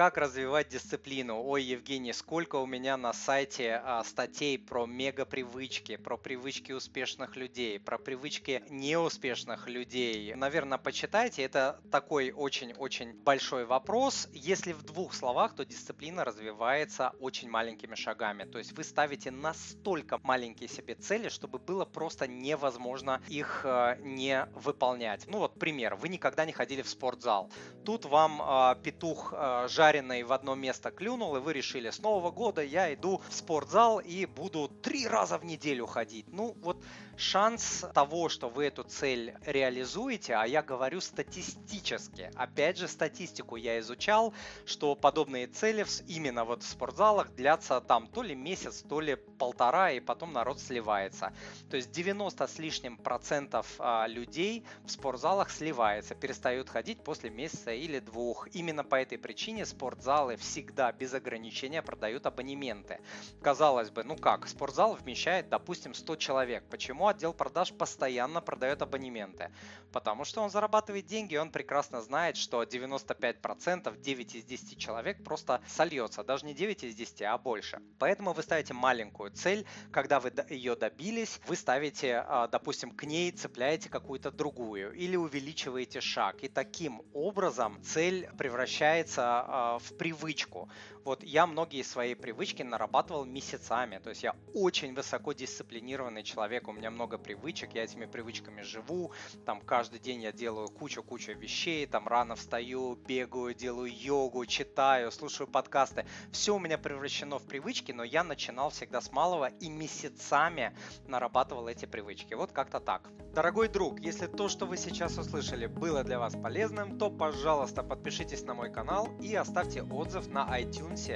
Как развивать дисциплину? Ой, Евгений, сколько у меня на сайте а, статей про мега-привычки, про привычки успешных людей, про привычки неуспешных людей. Наверное, почитайте. Это такой очень-очень большой вопрос. Если в двух словах, то дисциплина развивается очень маленькими шагами. То есть вы ставите настолько маленькие себе цели, чтобы было просто невозможно их а, не выполнять. Ну вот пример. Вы никогда не ходили в спортзал. Тут вам э, петух э, жареный в одно место клюнул, и вы решили, с Нового года я иду в спортзал и буду три раза в неделю ходить. Ну вот шанс того, что вы эту цель реализуете, а я говорю статистически, опять же статистику я изучал, что подобные цели именно вот в спортзалах длятся там то ли месяц, то ли полтора, и потом народ сливается. То есть 90 с лишним процентов а, людей в спортзалах сливается, перестают ходить после месяца или двух. Именно по этой причине спортзалы всегда без ограничения продают абонементы. Казалось бы, ну как, спортзал вмещает, допустим, 100 человек. Почему отдел продаж постоянно продает абонементы? Потому что он зарабатывает деньги, и он прекрасно знает, что 95%, 9 из 10 человек просто сольется. Даже не 9 из 10, а больше. Поэтому вы ставите маленькую цель. Когда вы ее добились, вы ставите, а, допустим, к ней цепляете какую-то другую или увеличиваете шаг. И таким образом цель превращается а, в привычку. Вот я многие свои привычки нарабатывал месяцами. То есть я очень высоко дисциплинированный человек, у меня много привычек, я этими привычками живу. Там каждый день я делаю кучу-кучу вещей, там рано встаю, бегаю, делаю йогу, читаю, слушаю подкасты. Все у меня превращено в привычки, но я начинал всегда с малого и месяцами нарабатывал эти привычки. Вот как-то так. Дорогой друг, если то, что вы сейчас услышали, было для вас полезным, то, пожалуйста, подпишитесь на мой канал и оставьте отзыв на iTunes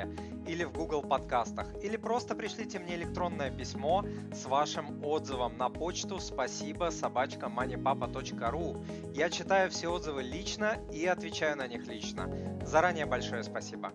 или в Google подкастах. Или просто пришлите мне электронное письмо с вашим отзывом на почту спасибо собачка moneypapa.ru. Я читаю все отзывы лично и отвечаю на них лично. Заранее большое спасибо.